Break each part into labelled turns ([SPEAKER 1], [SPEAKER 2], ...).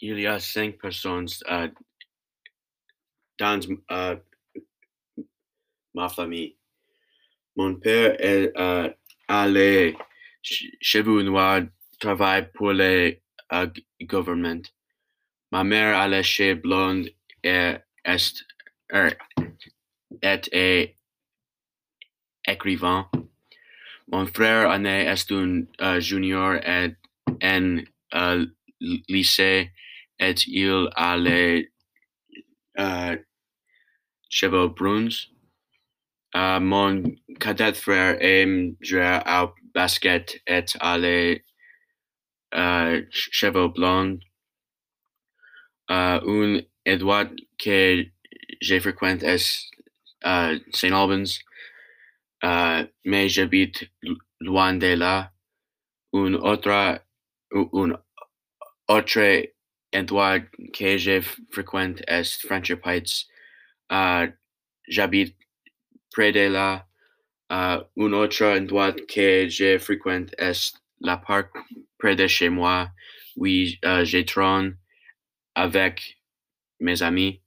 [SPEAKER 1] il y a cinq personnes euh, dans euh, ma famille. Mon père est euh, allé chez vous noir travaille pour le euh, gouvernement. Ma mère allait chez Blonde et est, er, est écrivain. Mon frère aîné est un uh, junior et en uh, lycée et il a les uh, cheveux bruns. Uh, mon cadet frère aime jouer au basket et a les uh, cheveux blonds. Uh, un Edouard que je fréquente est St. Albans. Mais j'habite loin de là. Un autre, un autre endroit que je fréquente est Friendship Heights. Uh, j'habite près de là. Uh, un autre endroit que je fréquente est la parc près de chez moi. Oui, uh, je trône avec mes amis.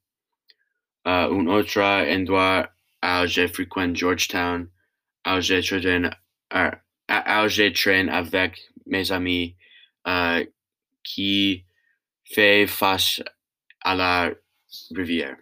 [SPEAKER 1] Uh, un autre endroit où je fréquente Georgetown. Où je traîne, uh, où je traîne avec mes amis uh, qui fait face à la rivière.